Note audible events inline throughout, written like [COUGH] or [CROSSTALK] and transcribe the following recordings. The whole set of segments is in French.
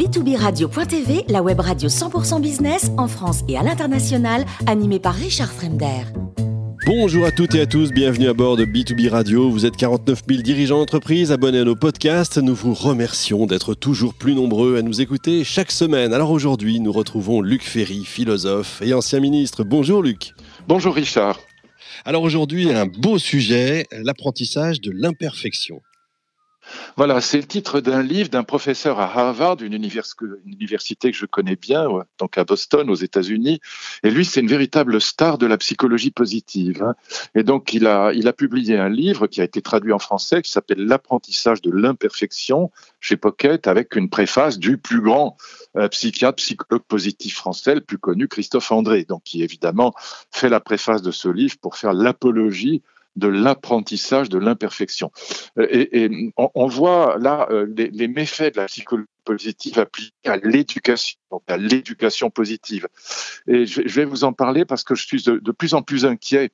B2B Radio.tv, la web radio 100% business en France et à l'international, animée par Richard Fremder. Bonjour à toutes et à tous, bienvenue à bord de B2B Radio. Vous êtes 49 000 dirigeants d'entreprise abonnés à nos podcasts. Nous vous remercions d'être toujours plus nombreux à nous écouter chaque semaine. Alors aujourd'hui, nous retrouvons Luc Ferry, philosophe et ancien ministre. Bonjour Luc. Bonjour Richard. Alors aujourd'hui, un beau sujet, l'apprentissage de l'imperfection. Voilà, c'est le titre d'un livre d'un professeur à Harvard, une, université que je connais bien, donc à Boston, aux États-Unis. Et lui, c'est une véritable star de la psychologie positive. Hein. Et donc, il a, publié un livre qui a été traduit en français, qui s'appelle L'apprentissage de l'imperfection chez Pocket, avec une préface du plus grand euh, psychiatre, psychologue positif français, le plus connu, Christophe André, donc qui évidemment fait la préface de ce livre pour faire l'apologie de l'apprentissage de l'imperfection. Euh, et, on, voit là euh, les, méfaits de la psychologie positive appliquée à l'éducation, à l'éducation positive. Et je, vais vous en parler parce que je suis de, plus en plus inquiet.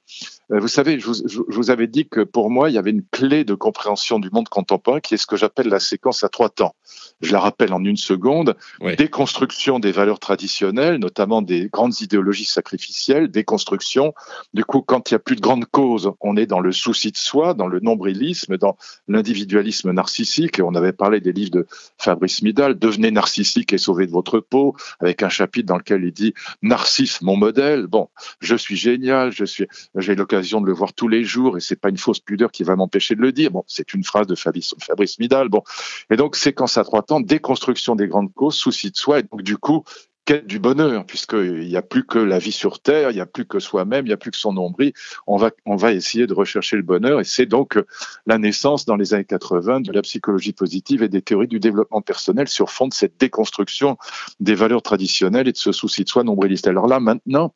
Euh, vous savez, je vous, avais dit que pour moi, il y avait une clé de compréhension du monde contemporain qui est ce que j'appelle la séquence à trois temps. Je la rappelle en une seconde. Déconstruction des valeurs traditionnelles, notamment des grandes idéologies sacrificielles, déconstruction. Du coup, quand il n'y a plus de grandes causes, on est dans le souci de soi, dans le nombrilisme, dans l'individualisme narcissique. Et on avait parlé des livres de Fabrice Devenez narcissique et sauvez de votre peau, avec un chapitre dans lequel il dit Narcisse, mon modèle. Bon, je suis génial, je suis, j'ai l'occasion de le voir tous les jours et c'est pas une fausse pudeur qui va m'empêcher de le dire. Bon, c'est une phrase de Fabrice, Fabrice Midal. Bon, et donc séquence à trois temps, déconstruction des grandes causes, souci de soi et donc du coup quête du bonheur, puisqu'il n'y a plus que la vie sur Terre, il n'y a plus que soi-même, il n'y a plus que son nombril. On va, on va essayer de rechercher le bonheur, et c'est donc la naissance dans les années 80 de la psychologie positive et des théories du développement personnel sur fond de cette déconstruction des valeurs traditionnelles et de ce souci de soi nombriliste. Alors là, maintenant,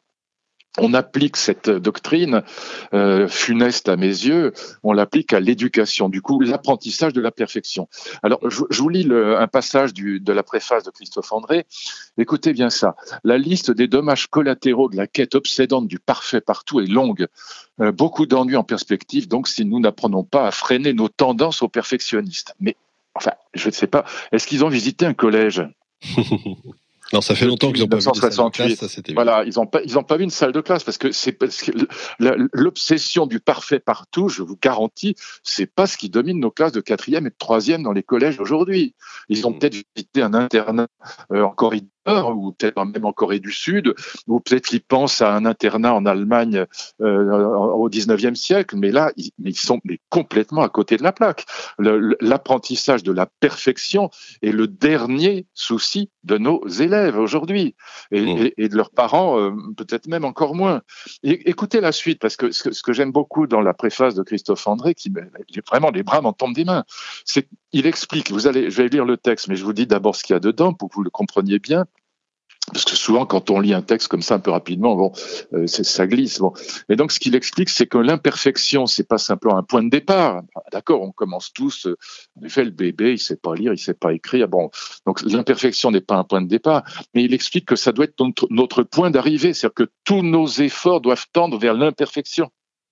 on applique cette doctrine euh, funeste à mes yeux, on l'applique à l'éducation, du coup l'apprentissage de la perfection. Alors je, vous lis un passage de la préface de Christophe André. Écoutez bien ça. La liste des dommages collatéraux de la quête obsédante du parfait partout est longue. Euh, beaucoup d'ennuis en perspective, donc si nous n'apprenons pas à freiner nos tendances aux perfectionnistes. Mais enfin, je ne sais pas, est-ce qu'ils ont visité un collège? [LAUGHS] Non, ça fait longtemps qu'ils n'ont pas vu de salle de classe. Ça, voilà, ils n'ont pas, ils ont pas vu une salle de classe parce que c'est parce que l'obsession du parfait partout, je vous garantis, c'est pas ce qui domine nos classes de quatrième et de troisième dans les collèges aujourd'hui. Ils ont mmh. peut-être visité un internat euh, en ou peut-être même en Corée du Sud, ou peut-être qu'ils pensent à un internat en Allemagne euh, au 19e siècle, mais là, ils, ils sont mais complètement à côté de la plaque. L'apprentissage de la perfection est le dernier souci de nos élèves aujourd'hui, et, mmh. et, de leurs parents, euh, peut-être même encore moins. écoutez la suite, parce que ce que, j'aime beaucoup dans la préface de Christophe André, qui vraiment les bras m'en tombent des mains, c'est il explique, vous allez, je vais lire le texte, mais je vous dis d'abord ce qu'il y a dedans pour que vous le compreniez bien. Parce que souvent, quand on lit un texte comme ça un peu rapidement, bon, euh, ça glisse. Bon. Et donc, ce qu'il explique, c'est que l'imperfection, c'est pas simplement un point de départ. D'accord, on commence tous. Euh, en effet, le bébé, il sait pas lire, il sait pas écrire. Bon, donc l'imperfection n'est pas un point de départ, mais il explique que ça doit être notre, notre point d'arrivée, c'est-à-dire que tous nos efforts doivent tendre vers l'imperfection.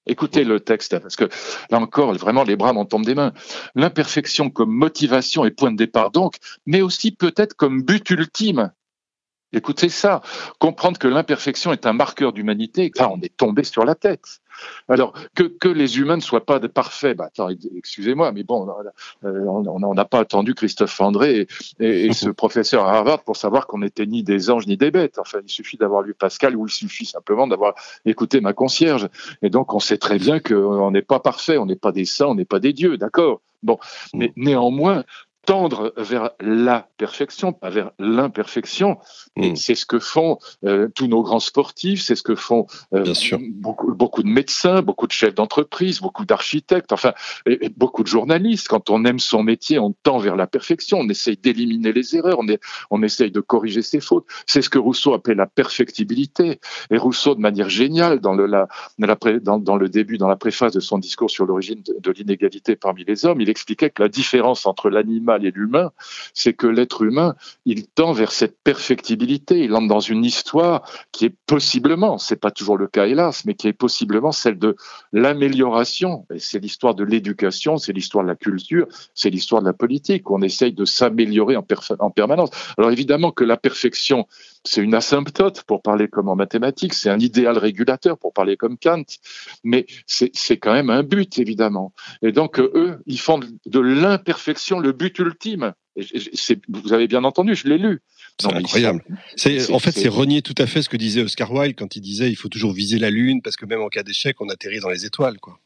Écoutez le texte, parce que là encore, vraiment, les bras m'en tombent des mains. L'imperfection comme motivation et point de départ donc, mais aussi peut-être comme but ultime. Écoutez ça, comprendre que l'imperfection est un marqueur d'humanité, là on est tombé sur la tête. Alors que, que les humains ne soient pas parfaits, bah, excusez-moi, mais bon, euh, on n'a pas attendu Christophe André et, et, ce [LAUGHS] professeur à Harvard pour savoir qu'on n'était ni des anges ni des bêtes. Enfin, il suffit d'avoir lu Pascal ou il suffit simplement d'avoir écouté ma concierge. Et donc on sait très bien qu'on n'est pas parfait, on n'est pas des saints, on n'est pas des dieux, d'accord? Bon, mais néanmoins, tendre vers la perfection, pas vers l'imperfection. Hmm. c'est ce que font euh, tous nos grands sportifs, c'est ce que font euh, beaucoup, beaucoup, de médecins, beaucoup de chefs d'entreprise, beaucoup d'architectes, enfin, et, beaucoup de journalistes. Quand on aime son métier, on tend vers la perfection, on essaye d'éliminer les erreurs, on, est, on essaye de corriger ses fautes. C'est ce que Rousseau appelait la perfectibilité. Et Rousseau, de manière géniale, dans le, la, dans, dans le début, dans la préface de son discours sur l'origine de, de l'inégalité parmi les hommes, il expliquait que la différence entre l'animal et l'humain, c'est que l'être humain, il tend vers cette perfectibilité. Il entre dans une histoire qui est possiblement, c'est pas toujours le cas hélas, mais qui est possiblement celle de l'amélioration. Et c'est l'histoire de l'éducation, c'est l'histoire de la culture, c'est l'histoire de la politique. On essaye de s'améliorer en permanence. Alors évidemment que la perfection, c'est une asymptote pour parler comme en mathématiques, c'est un idéal régulateur pour parler comme Kant, mais c'est quand même un but évidemment. Et donc eux, ils font de l'imperfection le but ultime. vous avez bien entendu, je l'ai lu. C'est incroyable. en fait, c'est renier tout à fait ce que disait Oscar Wilde quand il disait il faut toujours viser la lune parce que même en cas d'échec, on atterrit dans les étoiles, quoi.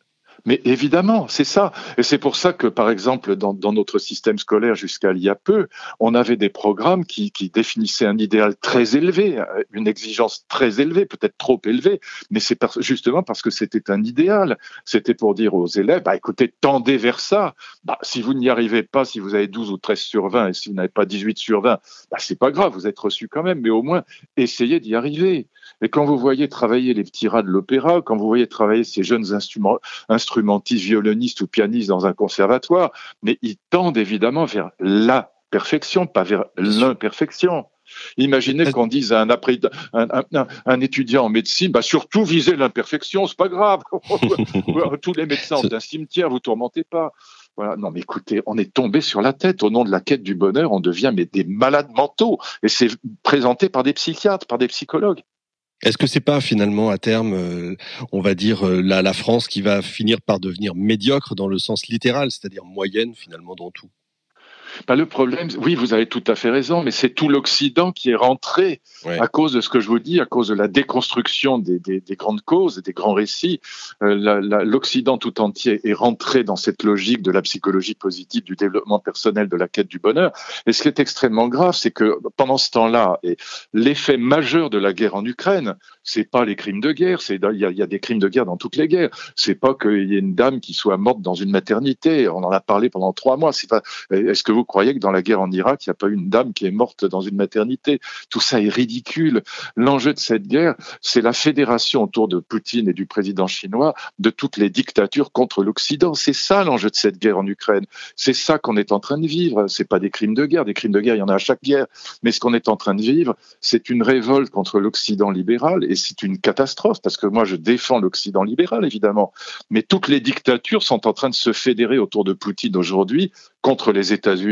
Mais évidemment, c'est ça. Et c'est pour ça que, par exemple, dans, notre système scolaire jusqu'à il y a peu, on avait des programmes qui, qui, définissaient un idéal très élevé, une exigence très élevée, peut-être trop élevée, mais c'est justement parce que c'était un idéal. C'était pour dire aux élèves, bah, écoutez, tendez vers ça. Bah, si vous n'y arrivez pas, si vous avez 12 ou 13 sur 20 et si vous n'avez pas 18 sur 20, bah, c'est pas grave, vous êtes reçu quand même, mais au moins, essayez d'y arriver. Et quand vous voyez travailler les petits rats de l'opéra, quand vous voyez travailler ces jeunes instrumentistes, violonistes ou pianistes dans un conservatoire, mais ils tendent évidemment vers la perfection, pas vers l'imperfection. Imaginez qu'on dise à un, un, étudiant en médecine, bah surtout visez l'imperfection, c'est pas grave. [LAUGHS] Tous les médecins ont un cimetière, vous tourmentez pas. Voilà. Non, mais écoutez, on est tombé sur la tête au nom de la quête du bonheur. On devient mais des malades mentaux, et c'est présenté par des psychiatres, par des psychologues. Est-ce que c'est pas finalement à terme, euh, on va dire euh, la, la France qui va finir par devenir médiocre dans le sens littéral, c'est-à-dire moyenne finalement dans tout? Bah, le problème, oui, vous avez tout à fait raison, mais c'est tout l'Occident qui est rentré à cause de ce que je vous dis, à cause de la déconstruction des, des, des grandes causes et des grands récits. Euh, L'Occident tout entier est rentré dans cette logique de la psychologie positive, du développement personnel, de la quête du bonheur. Et ce qui est extrêmement grave, c'est que pendant ce temps-là, l'effet majeur de la guerre en Ukraine, c'est pas les crimes de guerre, c'est il y a, y a, des crimes de guerre dans toutes les guerres. C'est pas qu'il y ait une dame qui soit morte dans une maternité. On en a parlé pendant trois mois. Est-ce que vous croyez que dans la guerre en Irak, il n'y a pas une dame qui est morte dans une maternité? Tout ça est ridicule. L'enjeu de cette guerre, c'est la fédération autour de Poutine et du président chinois de toutes les dictatures contre l'Occident. C'est ça l'enjeu de cette guerre en Ukraine. C'est ça qu'on est en train de vivre. C'est pas des crimes de guerre. Des crimes de guerre, il y en a à chaque guerre. Mais ce qu'on est en train de vivre, c'est une révolte contre l'Occident libéral et c'est une catastrophe parce que moi je défends l'Occident libéral évidemment, mais toutes les dictatures sont en train de se fédérer autour de Poutine aujourd'hui contre les États-Unis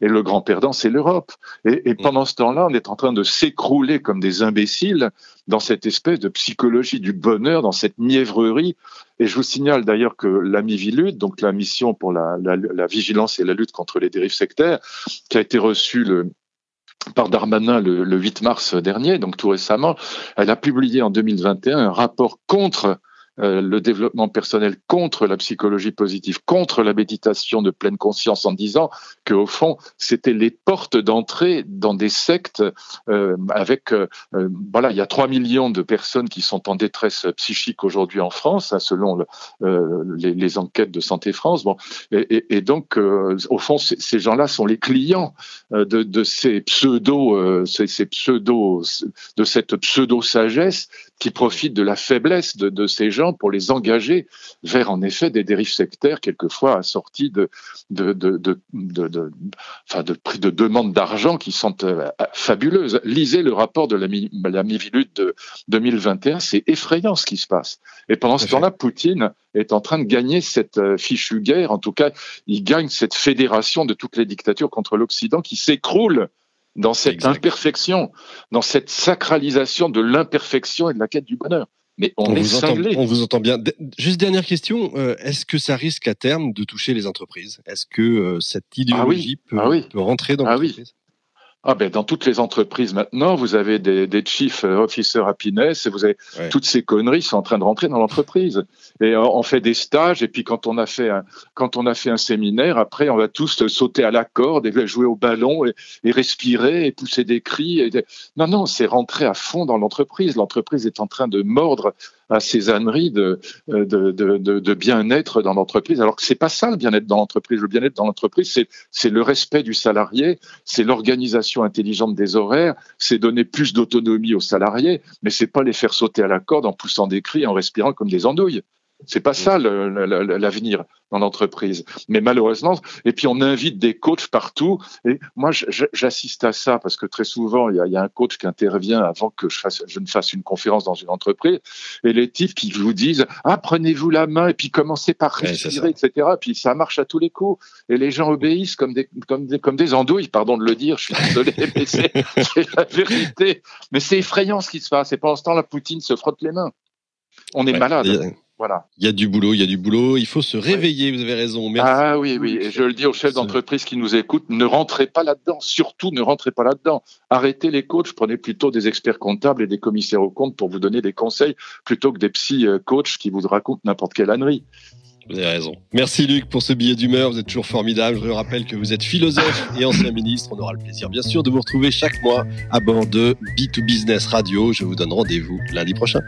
et le grand perdant c'est l'Europe. Et, mm. pendant ce temps-là, on est en train de s'écrouler comme des imbéciles dans cette espèce de psychologie du bonheur, dans cette mièvrerie. Et je vous signale d'ailleurs que la MIVILUD, donc la mission pour la, la vigilance et la lutte contre les dérives sectaires, qui a été reçue le, par Darmanin le, le, 8 mars dernier, donc tout récemment, elle a publié en 2021 un rapport contre euh, le développement personnel contre la psychologie positive, contre la méditation de pleine conscience, en disant que au fond, c'était les portes d'entrée dans des sectes euh, avec, euh, voilà, il y a 3 millions de personnes qui sont en détresse psychique aujourd'hui en France, hein, selon les, les, enquêtes de Santé France. Bon, et, donc, au fond, ces gens-là sont les clients de, ces pseudo, ces pseudo, de cette pseudo sagesse qui profitent de la faiblesse de, de, ces gens pour les engager vers en effet des dérives sectaires, quelquefois assorties de, de, de, de, de, de, enfin de, de demandes d'argent qui sont euh, fabuleuses. Lisez le rapport de la, la Mivilude de 2021, c'est effrayant ce qui se passe. Et pendant ce temps-là, Poutine est en train de gagner cette euh, fichue guerre. En tout cas, il gagne cette fédération de toutes les dictatures contre l'Occident qui s'écroule dans cette imperfection, dans cette sacralisation de l'imperfection et de la quête du bonheur. Mais on, est vous Entend, on vous entend bien. Juste dernière question, euh, est-ce que ça risque à terme de toucher les entreprises? Est-ce que euh, cette ah idéologie ah peut, rentrer dans ah l'entreprise? Ah ben dans toutes les entreprises maintenant, vous avez des, des chief officer happiness et vous avez toutes ces conneries sont en train de rentrer dans l'entreprise. Et on fait des stages et puis quand on a fait un, quand on a fait un séminaire, après on va tous sauter à la corde et jouer au ballon et, et respirer et pousser des cris. Et Non non, c'est rentrer à fond dans l'entreprise. L'entreprise est en train de mordre à ces âneries de, de, de, de bien-être dans l'entreprise. Alors que c'est pas ça le bien-être dans l'entreprise. Le bien-être dans l'entreprise, c'est, c'est le respect du salarié, c'est l'organisation intelligente des horaires, c'est donner plus d'autonomie aux salariés, mais c'est pas les faire sauter à la corde en poussant des cris, en respirant comme des andouilles. C'est pas ça l'avenir dans l'entreprise. Mais malheureusement, et puis on invite des coachs partout. Et moi, j'assiste à ça parce que très souvent, il y, a, un coach qui intervient avant que je, fasse, je ne fasse une conférence dans une entreprise. Et les types qui vous disent Ah, prenez-vous la main et puis commencez par respirer, etc. Puis ça marche à tous les coups. Et les gens obéissent comme des, comme des, comme des andouilles, pardon de le dire, je suis désolé, [LAUGHS] mais c'est la vérité. Mais c'est effrayant ce qui se passe. Et pendant ce temps, la Poutine se frotte les mains. On est malade. Voilà. Il y a du boulot, il y a du boulot. Il faut se réveiller. Vous avez raison. Merci. Ah oui, oui. Et je le dis aux chefs d'entreprise qui nous écoutent, ne rentrez pas là-dedans. Surtout, ne rentrez pas là-dedans. Arrêtez les coachs. Prenez plutôt des experts comptables et des commissaires aux comptes pour vous donner des conseils plutôt que des psy euh, coachs qui vous racontent n'importe quelle ânerie. Vous avez raison. Merci Luc pour ce billet d'humeur. Vous êtes toujours formidable. Je rappelle que vous êtes philosophe et ancien ministre. On aura le plaisir, bien sûr, de vous retrouver chaque mois à bord de B2Business Radio. Je vous donne rendez-vous lundi prochain.